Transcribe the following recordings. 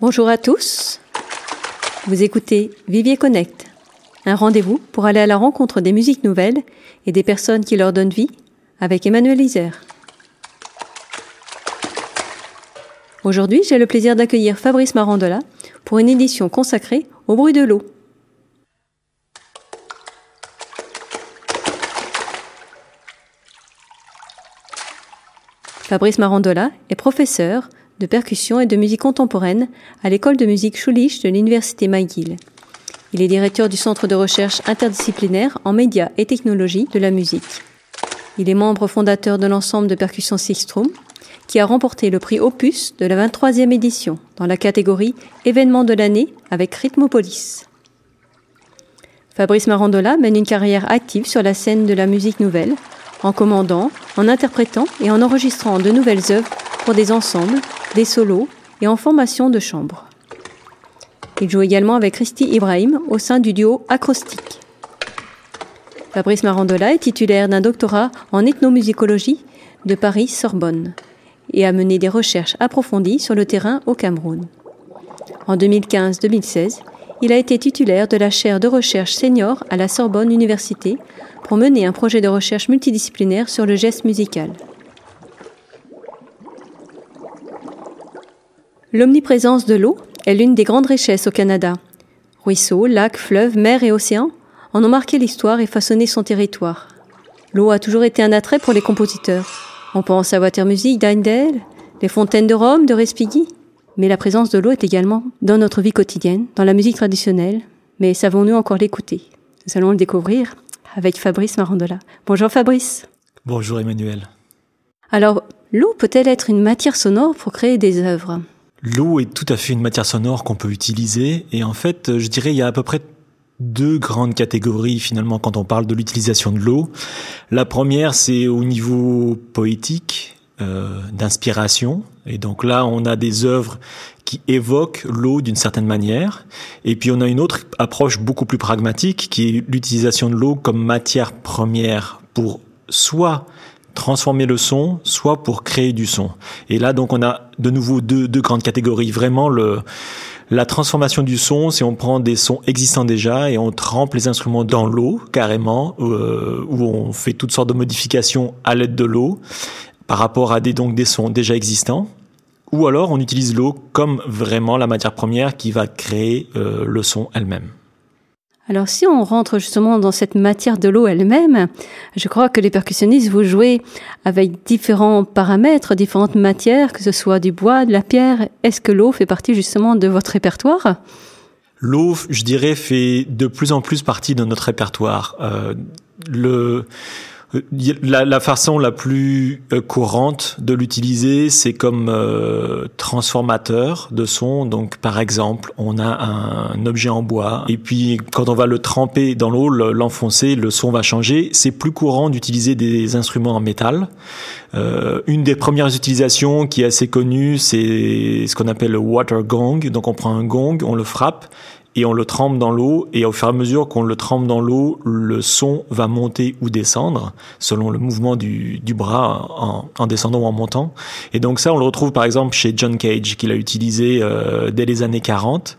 Bonjour à tous. Vous écoutez Vivier Connect, un rendez-vous pour aller à la rencontre des musiques nouvelles et des personnes qui leur donnent vie avec Emmanuel Isère. Aujourd'hui, j'ai le plaisir d'accueillir Fabrice Marandola pour une édition consacrée au bruit de l'eau. Fabrice Marandola est professeur de percussion et de musique contemporaine à l'école de musique Schulich de l'université McGill. Il est directeur du centre de recherche interdisciplinaire en médias et technologies de la musique. Il est membre fondateur de l'ensemble de percussion Sixstrom, qui a remporté le prix Opus de la 23e édition dans la catégorie Événement de l'année avec Rhythmopolis. Fabrice Marandola mène une carrière active sur la scène de la musique nouvelle, en commandant, en interprétant et en enregistrant de nouvelles œuvres pour des ensembles, des solos et en formation de chambre. Il joue également avec Christy Ibrahim au sein du duo Acrostique. Fabrice Marandola est titulaire d'un doctorat en ethnomusicologie de Paris-Sorbonne et a mené des recherches approfondies sur le terrain au Cameroun. En 2015-2016, il a été titulaire de la chaire de recherche senior à la Sorbonne Université pour mener un projet de recherche multidisciplinaire sur le geste musical. L'omniprésence de l'eau est l'une des grandes richesses au Canada. Ruisseaux, lacs, fleuves, mers et océans en ont marqué l'histoire et façonné son territoire. L'eau a toujours été un attrait pour les compositeurs. On pense à Water Music d'Heindel, les fontaines de Rome de Respighi. Mais la présence de l'eau est également dans notre vie quotidienne, dans la musique traditionnelle. Mais savons-nous encore l'écouter? Nous allons le découvrir avec Fabrice Marandola. Bonjour Fabrice. Bonjour Emmanuel. Alors, l'eau peut-elle être une matière sonore pour créer des œuvres? L'eau est tout à fait une matière sonore qu'on peut utiliser et en fait, je dirais, il y a à peu près deux grandes catégories finalement quand on parle de l'utilisation de l'eau. La première, c'est au niveau poétique, euh, d'inspiration. Et donc là, on a des œuvres qui évoquent l'eau d'une certaine manière. Et puis on a une autre approche beaucoup plus pragmatique qui est l'utilisation de l'eau comme matière première pour soit transformer le son, soit pour créer du son. Et là, donc, on a de nouveau deux, deux grandes catégories. Vraiment, le, la transformation du son, c'est on prend des sons existants déjà et on trempe les instruments dans l'eau, carrément, euh, où on fait toutes sortes de modifications à l'aide de l'eau par rapport à des, donc, des sons déjà existants. Ou alors, on utilise l'eau comme vraiment la matière première qui va créer euh, le son elle-même. Alors si on rentre justement dans cette matière de l'eau elle-même, je crois que les percussionnistes, vous jouez avec différents paramètres, différentes matières, que ce soit du bois, de la pierre. Est-ce que l'eau fait partie justement de votre répertoire? L'eau, je dirais, fait de plus en plus partie de notre répertoire. Euh, la, la, façon la plus euh, courante de l'utiliser, c'est comme euh, transformateur de son. Donc, par exemple, on a un, objet en bois et puis quand on va le tremper dans l'eau, l'enfoncer, le son va changer. C'est plus courant d'utiliser des instruments en métal. Euh, une des premières utilisations qui est assez connue, c'est ce qu'on appelle le water gong. Donc, on prend un gong, on le frappe et on le trempe dans l'eau et au fur et à mesure qu'on le trempe dans l'eau, le son va monter ou descendre selon le mouvement du, du bras en, en, descendant ou en montant. Et donc ça, on le retrouve par exemple chez John Cage qui l'a utilisé euh, dès les années 40.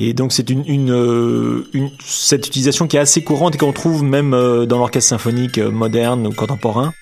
Et donc c'est une, une, euh, une, cette utilisation qui est assez courante et qu'on trouve même euh, dans l'orchestre symphonique moderne ou contemporain.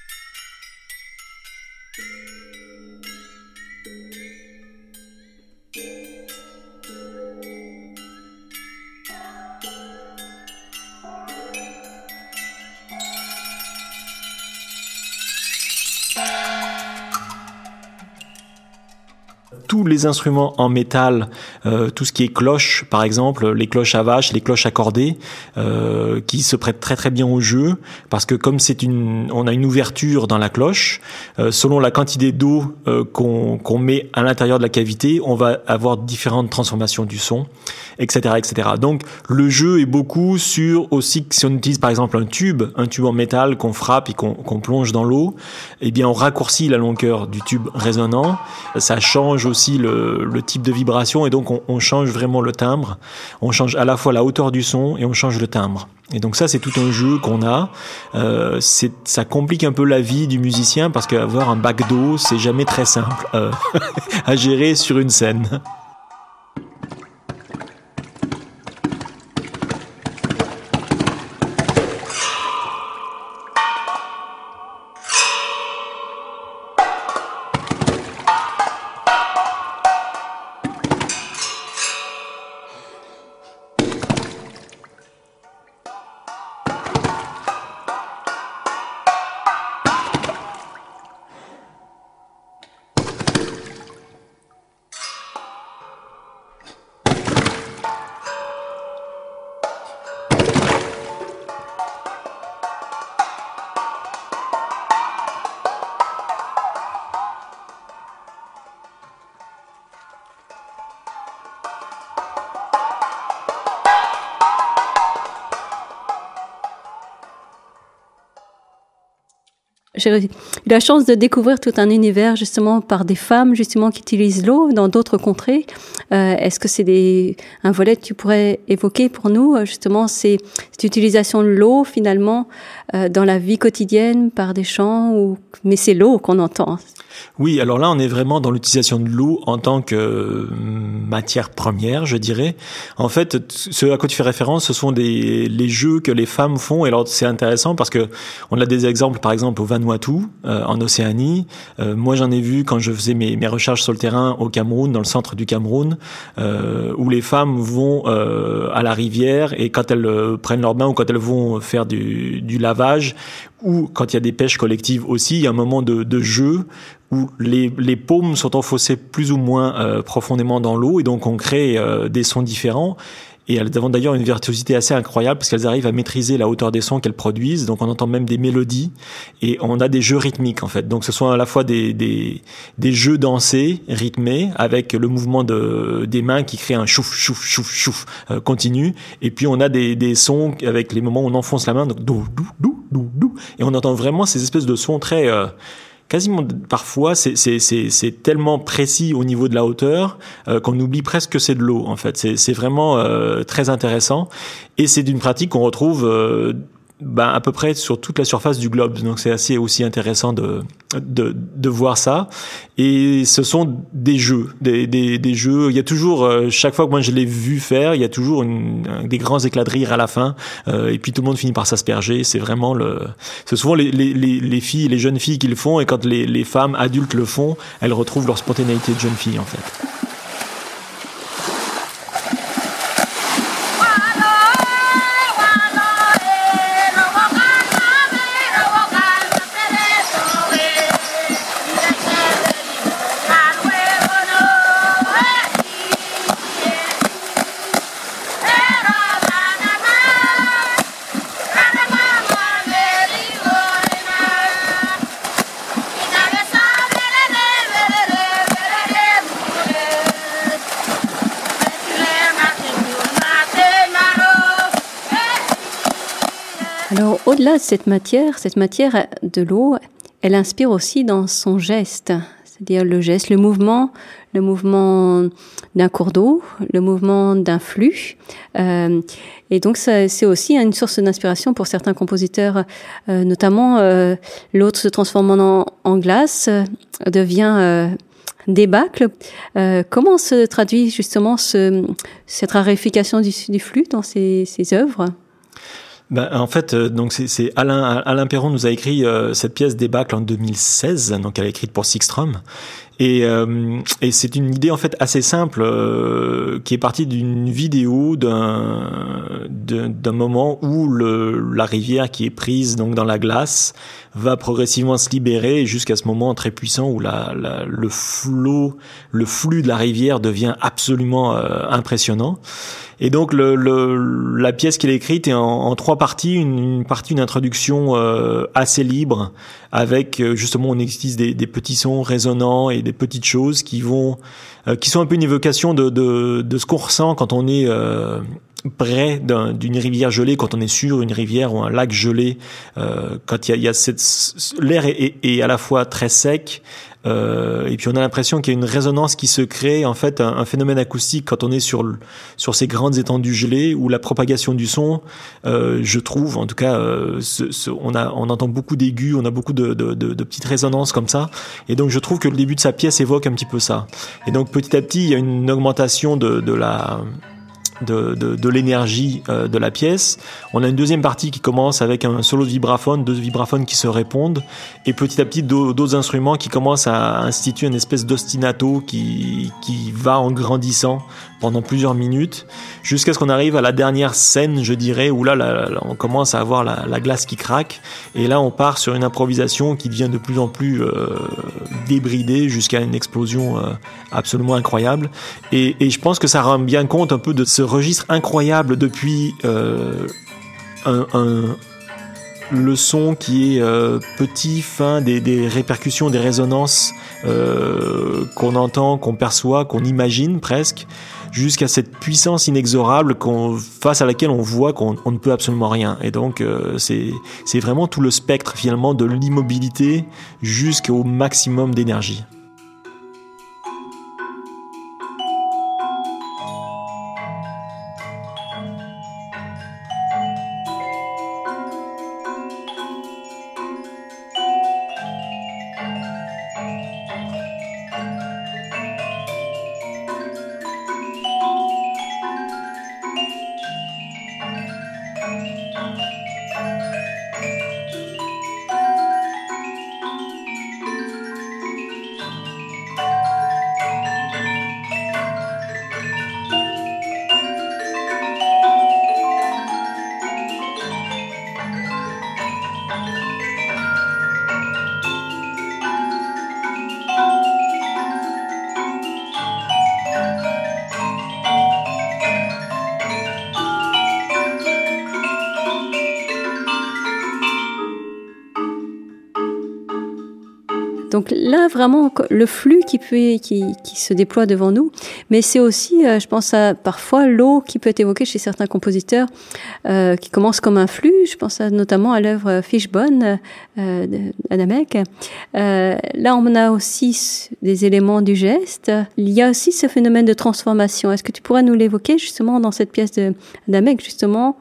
Tous les instruments en métal, euh, tout ce qui est cloche, par exemple, les cloches à vache, les cloches accordées, euh, qui se prêtent très très bien au jeu, parce que comme c'est une, on a une ouverture dans la cloche, euh, selon la quantité d'eau euh, qu'on met à l'intérieur de la cavité, on va avoir différentes transformations du son, etc., etc. Donc le jeu est beaucoup sur aussi si on utilise par exemple un tube, un tube en métal qu'on frappe et qu'on plonge dans l'eau, eh bien on raccourcit la longueur du tube résonnant, ça change aussi le, type de vibration et donc on, change vraiment le timbre. On change à la fois la hauteur du son et on change le timbre. Et donc ça, c'est tout un jeu qu'on a. Euh, ça complique un peu la vie du musicien parce qu'avoir un bac d'eau, c'est jamais très simple euh, à gérer sur une scène. J'ai eu la chance de découvrir tout un univers justement par des femmes justement qui utilisent l'eau dans d'autres contrées. Euh, Est-ce que c'est un volet que tu pourrais évoquer pour nous? Euh, justement c'est cette utilisation de l'eau finalement euh, dans la vie quotidienne par des chants ou mais c'est l'eau qu'on entend. Oui, alors là, on est vraiment dans l'utilisation de l'eau en tant que euh, matière première, je dirais. En fait, ce à quoi tu fais référence, ce sont des, les jeux que les femmes font. Et alors, c'est intéressant parce que on a des exemples, par exemple, au Vanuatu, euh, en Océanie. Euh, moi, j'en ai vu quand je faisais mes, mes, recherches sur le terrain au Cameroun, dans le centre du Cameroun, euh, où les femmes vont à la rivière et quand elles prennent leur bain ou quand elles vont faire du, du lavage, ou quand il y a des pêches collectives aussi, il y a un moment de, de jeu où les, les, paumes sont enfoncées plus ou moins euh, profondément dans l'eau et donc on crée euh, des sons différents. Et elles ont d'ailleurs une virtuosité assez incroyable parce qu'elles arrivent à maîtriser la hauteur des sons qu'elles produisent. Donc on entend même des mélodies et on a des jeux rythmiques en fait. Donc ce sont à la fois des, des, des jeux dansés, rythmés, avec le mouvement de, des mains qui crée un chouf, chouf, chouf, chouf euh, continu. Et puis on a des, des sons avec les moments où on enfonce la main, donc dou, dou, dou, dou, dou. Et on entend vraiment ces espèces de sons très... Euh, quasiment parfois c'est tellement précis au niveau de la hauteur euh, qu'on oublie presque que c'est de l'eau en fait. C'est vraiment euh, très intéressant et c'est d'une pratique qu'on retrouve euh, ben, à peu près sur toute la surface du globe. Donc c'est assez aussi intéressant de, de, de, voir ça. Et ce sont des jeux, des, des, des jeux. Il y a toujours, euh, chaque fois que moi je l'ai vu faire, il y a toujours une, des grands éclats de rire à la fin. Euh, et puis tout le monde finit par s'asperger. C'est vraiment le. C'est souvent les, les, les, filles, les jeunes filles qui le font. Et quand les, les femmes adultes le font, elles retrouvent leur spontanéité de jeune fille en fait. Au-delà de cette matière, cette matière de l'eau, elle inspire aussi dans son geste, c'est-à-dire le geste, le mouvement, le mouvement d'un cours d'eau, le mouvement d'un flux. Euh, et donc c'est aussi une source d'inspiration pour certains compositeurs, euh, notamment euh, l'autre se transformant en, glace euh, devient euh, débâcle. comment se traduit justement ce, cette raréfication du, du flux dans ces, ces œuvres? Ben, en fait, euh, donc c'est Alain Alain Perron nous a écrit euh, cette pièce Débâcle en 2016, donc elle est écrite pour Sixstrom. Et, euh, et c'est une idée en fait assez simple qui est partie d'une vidéo d'un d'un moment où le, la rivière qui est prise donc dans la glace va progressivement se libérer jusqu'à ce moment très puissant où la, la, le flot, le flux de la rivière devient absolument impressionnant. Et donc le, le, la pièce qu'il a écrite est en, trois parties. Une, une, partie, une introduction euh, assez libre, avec euh, justement on utilise des, des, petits sons résonnants et des petites choses qui vont, euh, qui sont un peu une évocation de, de, de ce qu'on ressent quand on est euh, près d'une rivière gelée, quand on est sur une rivière ou un lac gelé, euh, quand il y a, y a l'air est, est, à la fois très sec, euh, et puis on a l'impression qu'il y a une résonance qui se crée, en fait, un, phénomène acoustique quand on est sur sur ces grandes étendues gelées où la propagation du son, euh, je trouve, en tout cas, euh, ce, ce, on a on entend beaucoup d'aigus, on a beaucoup de, de, de, de, petites résonances comme ça, et donc je trouve que le début de sa pièce évoque un petit peu ça. Et donc petit à petit, il y a une augmentation de, de la de, de, l'énergie euh, de la pièce. On a une deuxième partie qui commence avec un solo de vibraphone, deux vibraphones qui se répondent, et petit à petit d'autres instruments qui commencent à instituer une espèce d'ostinato qui, qui va en grandissant pendant plusieurs minutes, jusqu'à ce qu'on arrive à la dernière scène, je dirais, où là, on commence à avoir la, la, glace qui craque, et là on part sur une improvisation qui devient de plus en plus euh, débridée jusqu'à une explosion euh, absolument incroyable. Et, et je pense que ça rend bien compte un peu de ce registre incroyable depuis euh, le son qui est petit, fin, des, des, répercussions, des résonances qu'on entend, qu'on perçoit, qu'on imagine presque, jusqu'à cette puissance inexorable face à laquelle on voit qu'on ne peut absolument rien. Et donc c'est vraiment tout le spectre finalement de l'immobilité jusqu'au maximum d'énergie. Donc là, vraiment, le flux qui, peut, qui, se déploie devant nous, mais c'est aussi, euh, je pense à parfois l'eau qui peut être évoquée chez certains compositeurs, euh, qui commence comme un flux. Je pense notamment à l'œuvre Fishbone euh, d'Adamek. Euh, là, on a aussi des éléments du geste. Il y a aussi ce phénomène de transformation. Est-ce que tu pourrais nous l'évoquer justement dans cette pièce d'Adamek, justement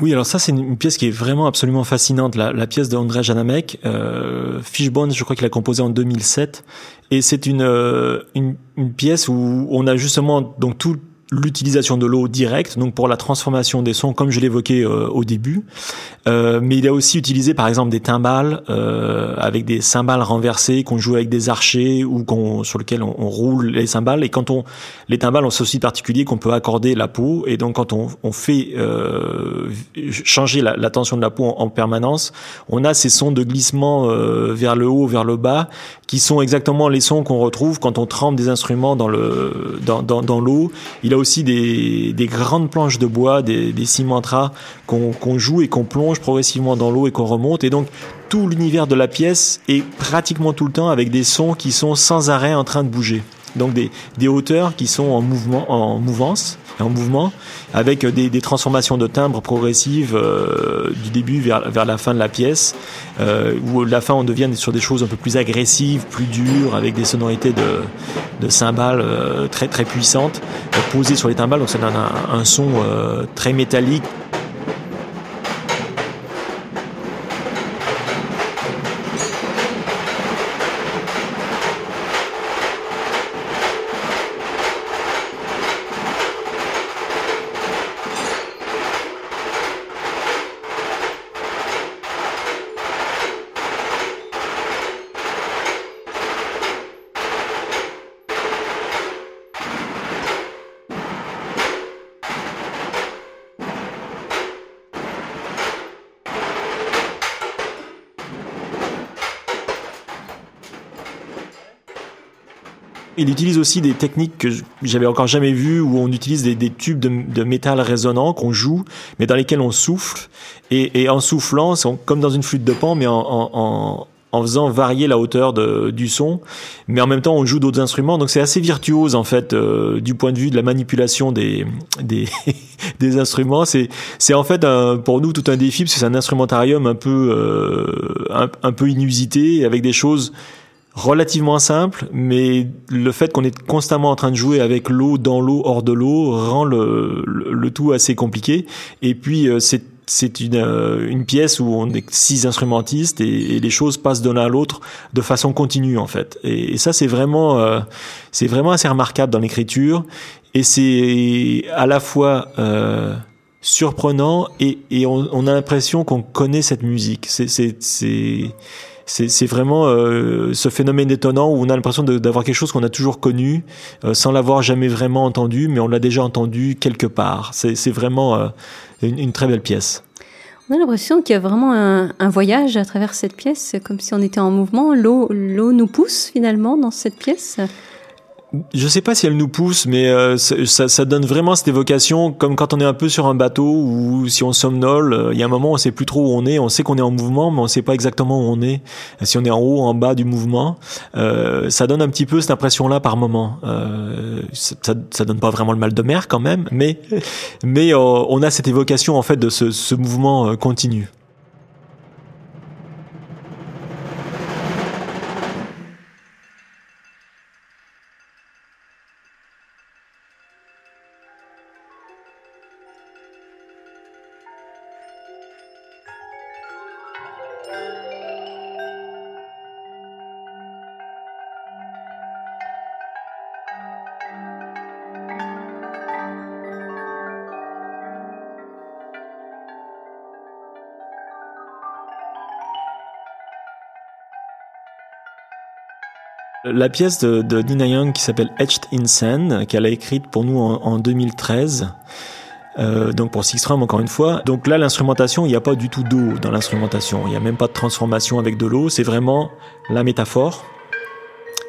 oui, alors ça c'est une pièce qui est vraiment absolument fascinante, la, la pièce d'André Janamek, euh, Fishbone, je crois qu'il a composé en 2007, et c'est une, euh, une, une pièce où on a justement donc tout l'utilisation de l'eau directe, donc pour la transformation des sons, comme je l'évoquais euh, au début. Euh, mais il a aussi utilisé, par exemple, des timbales euh, avec des cymbales renversées qu'on joue avec des archers ou qu'on sur lesquels on, on, roule les cymbales. Et quand on les timbales ont ceci particulier qu'on peut accorder la peau. Et donc quand on, on fait euh, changer la, la, tension de la peau en, en, permanence, on a ces sons de glissement euh, vers le haut, vers le bas, qui sont exactement les sons qu'on retrouve quand on trempe des instruments dans le dans, dans, dans l'eau. Il a aussi des, des, grandes planches de bois, des, des qu'on qu joue et qu'on plonge progressivement dans l'eau et qu'on remonte. Et donc tout l'univers de la pièce est pratiquement tout le temps avec des sons qui sont sans arrêt en train de bouger. Donc des, des hauteurs qui sont en mouvement, en mouvance en mouvement, avec des, transformations de timbres progressives euh, du début vers, vers la fin de la pièce, euh, où la fin on devient sur des choses un peu plus agressives, plus dures, avec des sonorités de, de cymbales euh, très très puissantes euh, posées sur les timbales, donc ça donne un, un son très métallique, Il utilise aussi des techniques que j'avais encore jamais vues où on utilise des, tubes de, métal résonnant qu'on joue, mais dans lesquels on souffle. Et, en soufflant, c'est comme dans une flûte de pan, mais en, faisant varier la hauteur du son, mais en même temps on joue d'autres instruments, donc c'est assez virtuose en fait euh, du point de vue de la manipulation des instruments. C'est en fait pour nous tout un défi parce que c'est un instrumentarium un peu euh, un, un, peu inusité avec des choses relativement simple, mais le fait qu'on est constamment en train de jouer avec l'eau, dans l'eau, hors de l'eau, rend le, le, tout assez compliqué. Et puis euh, c'est c'est une, euh, une pièce où on est six instrumentistes et, les choses passent d'un à l'autre de façon continue en fait. Et, et ça c'est vraiment euh, c'est vraiment assez remarquable dans l'écriture et c'est à la fois euh, surprenant et, et on, on a l'impression qu'on connaît cette musique. C'est c'est c'est vraiment euh, ce phénomène étonnant où on a l'impression d'avoir quelque chose qu'on a toujours connu euh, sans l'avoir jamais vraiment entendu, mais on l'a déjà entendu quelque part. C'est vraiment euh, une, très belle pièce. On a l'impression qu'il y a vraiment un, voyage à travers cette pièce, comme si on était en mouvement. L'eau nous pousse finalement dans cette pièce? Je sais pas si elle nous pousse, mais euh, ça, ça, donne vraiment cette évocation, comme quand on est un peu sur un bateau ou si on somnole. Euh, il y a un moment, où on sait plus trop où on est. On sait qu'on est en mouvement, mais on sait pas exactement où on est. Si on est en haut, en bas du mouvement, euh, ça donne un petit peu cette impression-là par moment. Euh, ça, ça, donne pas vraiment le mal de mer quand même, mais mais on a cette évocation en fait de ce, ce mouvement continu. La pièce de, Nina Young qui s'appelle Etched in Sand, qu'elle a écrite pour nous en, 2013. Euh, donc pour Six Strum encore une fois. Donc là l'instrumentation, il n'y a pas du tout d'eau dans l'instrumentation. Il n'y a même pas de transformation avec de l'eau. C'est vraiment la métaphore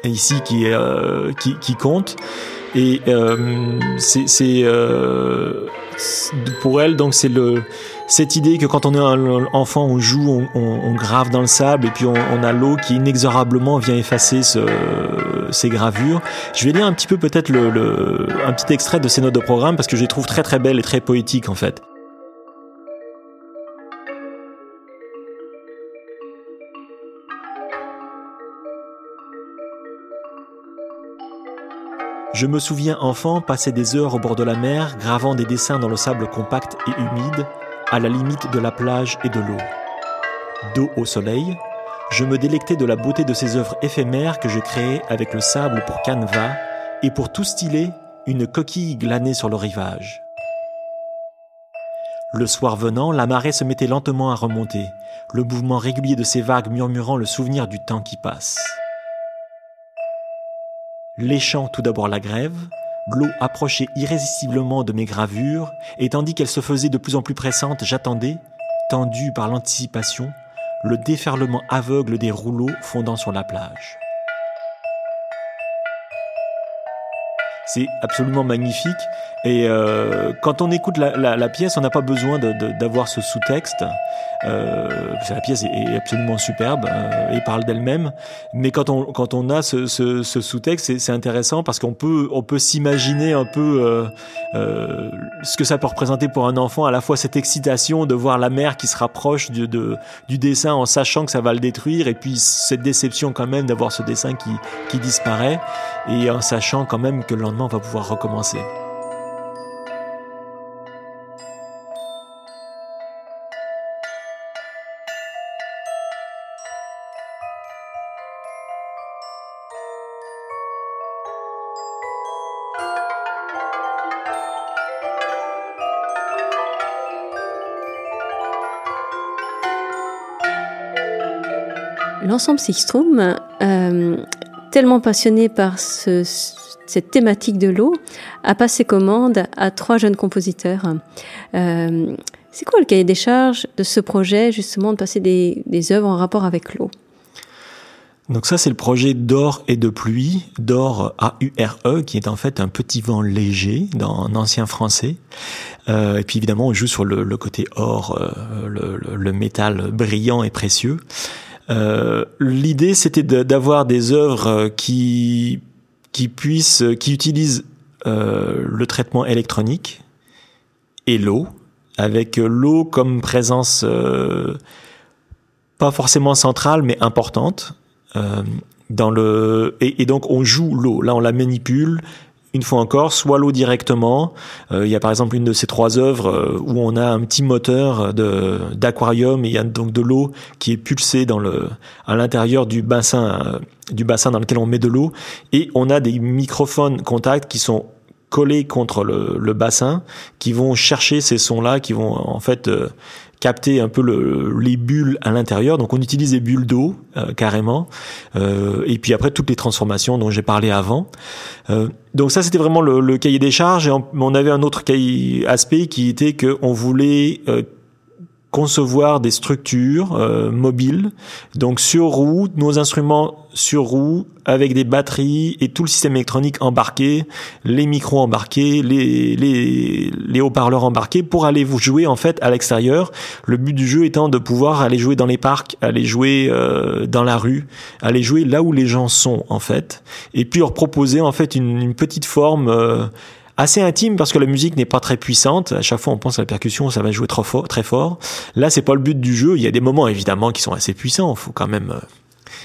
ici qui, euh, qui, compte. Et euh, c'est pour elle donc c'est le cette idée que quand on est enfant, on joue, on, grave dans le sable et puis on, a l'eau qui inexorablement vient effacer ces gravures. Je vais lire un petit peu peut-être un petit extrait de ces notes de programme parce que je les trouve très très belles et très poétiques en fait. Je me souviens enfant passer des heures au bord de la mer, gravant des dessins dans le sable compact et humide, à la limite de la plage et de l'eau. Dos au soleil, je me délectais de la beauté de ces œuvres éphémères que je créais avec le sable pour canevas et pour tout styler, une coquille glanée sur le rivage. Le soir venant, la marée se mettait lentement à remonter, le mouvement régulier de ces vagues murmurant le souvenir du temps qui passe. Léchant tout d'abord la grève, l'eau approchait irrésistiblement de mes gravures, et tandis qu'elle se faisait de plus en plus pressante, j'attendais, tendu par l'anticipation, le déferlement aveugle des rouleaux fondant sur la plage. C'est absolument magnifique. Et euh, quand on écoute la, pièce, on n'a pas besoin d'avoir ce sous-texte. Euh, la pièce est, absolument superbe euh, et parle d'elle-même. Mais quand on quand on a ce, ce, ce sous-texte, c'est intéressant parce qu'on peut on peut s'imaginer un peu euh, euh, ce que ça peut représenter pour un enfant, à la fois cette excitation de voir la mère qui se rapproche de, de, du dessin en sachant que ça va le détruire, et puis cette déception quand même d'avoir ce dessin qui qui disparaît, et en sachant quand même que on va pouvoir recommencer. l'ensemble Sixstrom, euh, tellement passionné par cette thématique de l'eau, a passé commande à trois jeunes compositeurs. Euh, c'est quoi le cahier des charges de ce projet, justement, de passer des, des œuvres en rapport avec l'eau? Donc ça, c'est le projet d'or et de pluie, d'or A-U-R-E, qui est en fait un petit vent léger dans ancien français. Euh, et puis évidemment, on joue sur le, côté or, euh, le, métal brillant et précieux. L'idée, c'était d'avoir des œuvres qui qui puissent, qui utilisent euh, le traitement électronique et l'eau, avec l'eau comme présence pas forcément centrale, mais importante. dans le et, donc on joue l'eau. Là, on la manipule une fois encore, soit l'eau directement. Euh, il y a par exemple une de ces trois œuvres euh, où on a un petit moteur d'aquarium et il y a donc de l'eau qui est pulsée dans le à l'intérieur du bassin euh, du bassin dans lequel on met de l'eau et on a des microphones contacts qui sont collés contre le, le bassin qui vont chercher ces sons là qui vont en fait capter un peu le, les bulles à l'intérieur. Donc on utilise des bulles d'eau euh, carrément. Euh, et puis après toutes les transformations dont j'ai parlé avant. Euh, donc ça c'était vraiment le, le, cahier des charges. Et on, avait un autre cahier, aspect qui était que on voulait concevoir des structures euh, mobiles, donc sur roue, nos instruments sur roue avec des batteries et tout le système électronique embarqué, les micros embarqués, les, les, les haut-parleurs embarqués pour aller vous jouer en fait à l'extérieur. Le but du jeu étant de pouvoir aller jouer dans les parcs, aller jouer euh, dans la rue, aller jouer là où les gens sont en fait, et puis leur proposer en fait une, une petite forme euh, assez intime parce que la musique n'est pas très puissante. À chaque fois, on pense à la percussion, ça va jouer trop fort, très fort. Là, c'est pas le but du jeu. Il y a des moments évidemment qui sont assez puissants. Il faut quand même euh,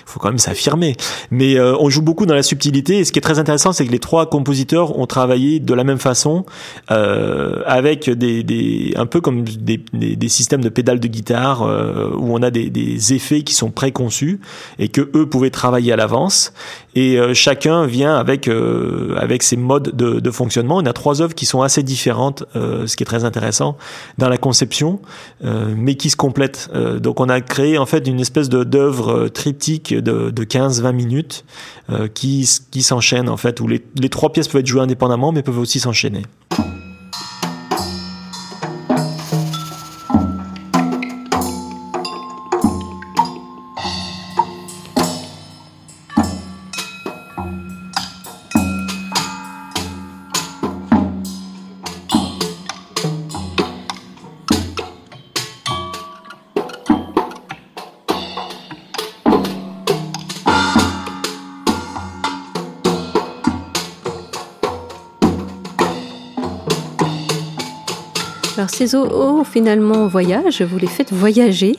faut quand même s'affirmer. Mais euh, on joue beaucoup dans la subtilité. Et ce qui est très intéressant, c'est que les trois compositeurs ont travaillé de la même façon, euh, avec des, des, un peu comme des, des, des systèmes de pédales de guitare euh, où on a des, des effets qui sont préconçus et que eux pouvaient travailler à l'avance. Et euh, chacun vient avec euh, avec ses modes de, de, fonctionnement. On a trois œuvres qui sont assez différentes, ce qui est très intéressant dans la conception, mais qui se complètent. donc on a créé en fait une espèce d'œuvre triptyque de, de 15-20 minutes euh, qui, qui s'enchaînent en fait, où les trois pièces peuvent être jouées indépendamment mais peuvent aussi s'enchaîner. Ces eaux, finalement voyagent, vous les faites voyager.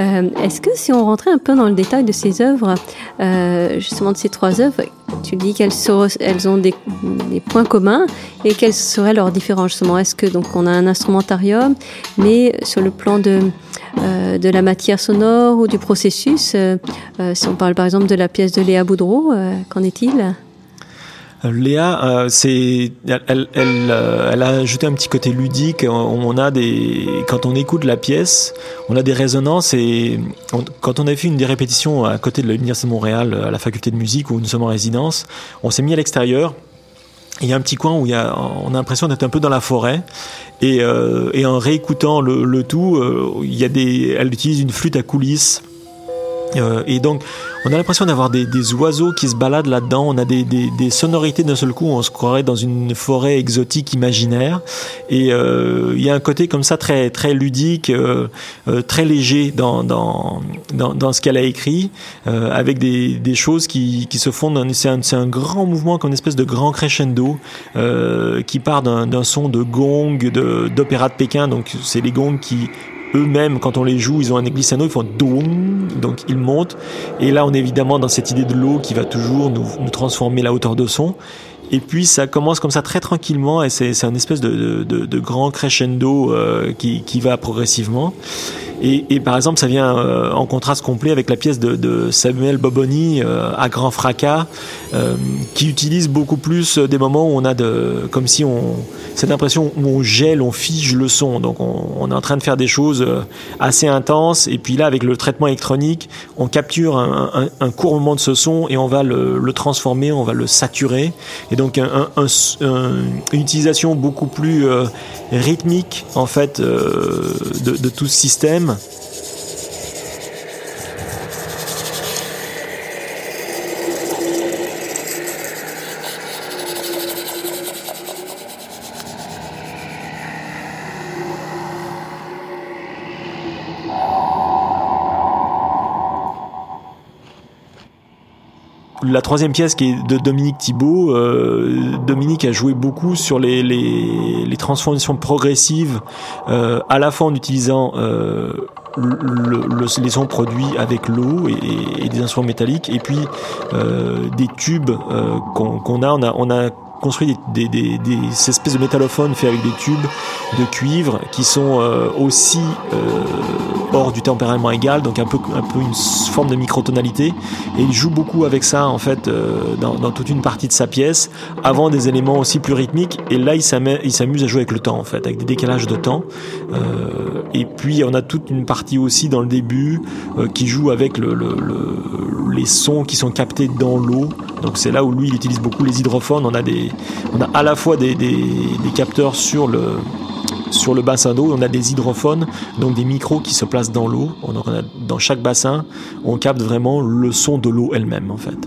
Euh, Est-ce que si on rentrait un peu dans le détail de ces œuvres, euh, justement de ces trois œuvres, tu dis qu'elles elles ont des, points communs et quelles seraient leurs différences justement? Est-ce que donc on a un instrumentarium, mais sur le plan de euh, de la matière sonore ou du processus, si on parle par exemple de la pièce de Léa Boudreau, qu'en est-il? Léa, euh, c'est, euh, elle, a ajouté un petit côté ludique. On a des, quand on écoute la pièce, on a des résonances et quand on a fait une des répétitions à côté de l'université de Montréal, à la faculté de musique où nous sommes en résidence, on s'est mis à l'extérieur. Il y a un petit coin où il y a, on a l'impression d'être un peu dans la forêt et, euh, en réécoutant le, tout, il y a des, elle utilise une flûte à coulisses. Et donc, on a l'impression d'avoir des, des, oiseaux qui se baladent là-dedans. On a des, des, des sonorités d'un seul coup. On se croirait dans une forêt exotique imaginaire. Et euh, il y a un côté comme ça très très ludique, euh, euh très léger dans dans dans, ce qu'elle a écrit, avec des, choses qui, qui se font. C'est un, un grand mouvement, comme une espèce de grand crescendo qui part d'un son de gong, d'opéra de Pékin. Donc c'est les gongs qui eux-mêmes, quand on les joue, ils ont un glissando, ils font doum, donc ils montent. Et là, on est évidemment dans cette idée de l'eau qui va toujours nous, nous, transformer la hauteur de son. Et puis ça commence comme ça très tranquillement et c'est un espèce de, de, grand crescendo euh, qui, qui va progressivement. Et, et, par exemple, ça vient euh, en contraste complet avec la pièce de, Samuel Boboni euh, à grand fracas, qui utilise beaucoup plus des moments où on a de, comme si on, cette impression où on gèle, on fige le son. Donc on, est en train de faire des choses assez intenses. Et puis là, avec le traitement électronique, on capture un, court moment de ce son et on va le, le, transformer, on va le saturer. Donc un, une utilisation beaucoup plus euh, rythmique en fait euh, de tout ce système la troisième pièce qui est de Dominique Thibault, euh, Dominique a joué beaucoup sur les, transformations progressives, euh, à la fois en utilisant euh, le, le, les sons produits avec l'eau et, des instruments métalliques, et puis des tubes qu'on qu a. On a, on a construit des, des, des, des, espèces de métallophones faits avec des tubes de cuivre qui sont euh, aussi euh, hors du tempérament égal, donc un peu, un peu une forme de microtonalité. Et il joue beaucoup avec ça en fait euh, dans, dans, toute une partie de sa pièce, avant des éléments aussi plus rythmiques. Et là, il s'amuse à jouer avec le temps en fait, avec des décalages de temps. Euh, et puis on a toute une partie aussi dans le début euh, qui joue avec le, le, le, les sons qui sont captés dans l'eau. Donc c'est là où lui il utilise beaucoup les hydrophones. On a des, on a à la fois des, capteurs sur le sur le bassin d'eau, on a des hydrophones, donc des micros qui se placent dans l'eau. Dans chaque bassin, on capte vraiment le son de l'eau elle-même en fait.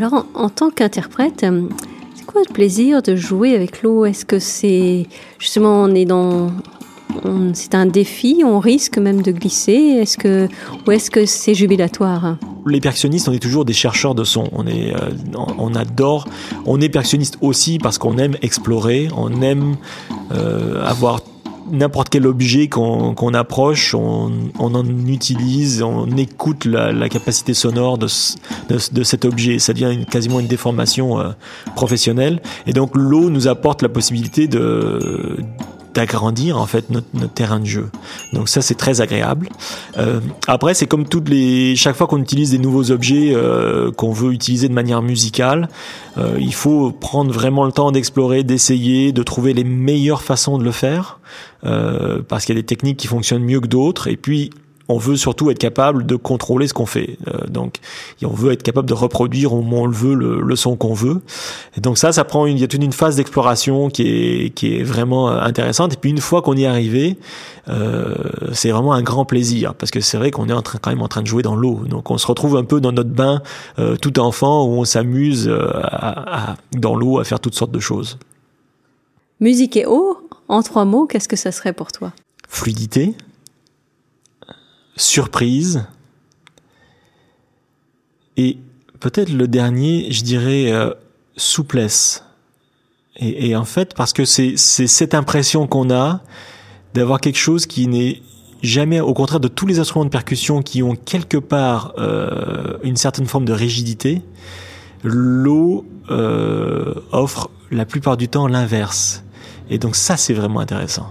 Alors, en, tant qu'interprète, euh, c'est quoi le plaisir de jouer avec l'eau? Est-ce que c'est justement on est dans c'est un défi, on risque même de glisser? Est-ce que ou est-ce que c'est jubilatoire? Les percussionnistes, on est toujours des chercheurs de son. On est, euh, on adore. On est percussionniste aussi parce qu'on aime explorer, on aime euh, avoir n'importe quel objet qu'on approche, on, en utilise, on écoute la, capacité sonore de, de, cet objet. Ça devient quasiment une déformation euh, professionnelle. Et donc l'eau nous apporte la possibilité de d'agrandir en fait notre, terrain de jeu. Donc ça c'est très agréable. Euh, après c'est comme toutes les chaque fois qu'on utilise des nouveaux objets euh, qu'on veut utiliser de manière musicale, euh, il faut prendre vraiment le temps d'explorer, d'essayer, de trouver les meilleures façons de le faire parce qu'il y a des techniques qui fonctionnent mieux que d'autres et puis on veut surtout être capable de contrôler ce qu'on fait. Euh, donc, on veut être capable de reproduire au moment où on le veut le, son qu'on veut. Et donc ça, ça prend une, il y a toute une phase d'exploration qui est qui est vraiment euh, intéressante. Et puis une fois qu'on y est arrivé, euh, c'est vraiment un grand plaisir parce que c'est vrai qu'on est en train, quand même en train de jouer dans l'eau. Donc on se retrouve un peu dans notre bain euh, tout enfant où on s'amuse à, dans l'eau à faire toutes sortes de choses. Musique et eau, en trois mots, qu'est-ce que ça serait pour toi? Fluidité, surprise. Et peut-être le dernier, je dirais euh, souplesse. Et, en fait, parce que c'est cette impression qu'on a d'avoir quelque chose qui n'est jamais, au contraire de tous les instruments de percussion qui ont quelque part euh, une certaine forme de rigidité, l'eau euh, offre la plupart du temps l'inverse. Et donc ça, c'est vraiment intéressant.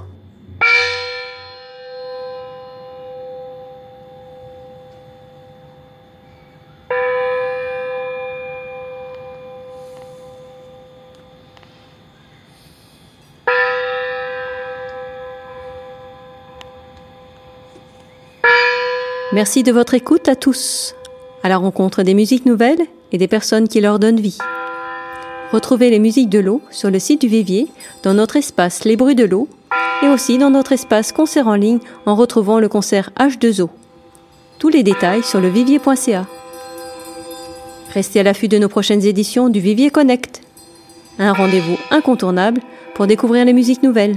Merci de votre écoute à tous, à la rencontre des musiques nouvelles et des personnes qui leur donnent vie. Retrouvez les musiques de l'eau sur le site du Vivier, dans notre espace Les Bruits de l'eau, et aussi dans notre espace concert en ligne en retrouvant le concert H2O. Tous les détails sur le vivier.ca. Restez à l'affût de nos prochaines éditions du Vivier Connect. Un rendez-vous incontournable pour découvrir les musiques nouvelles.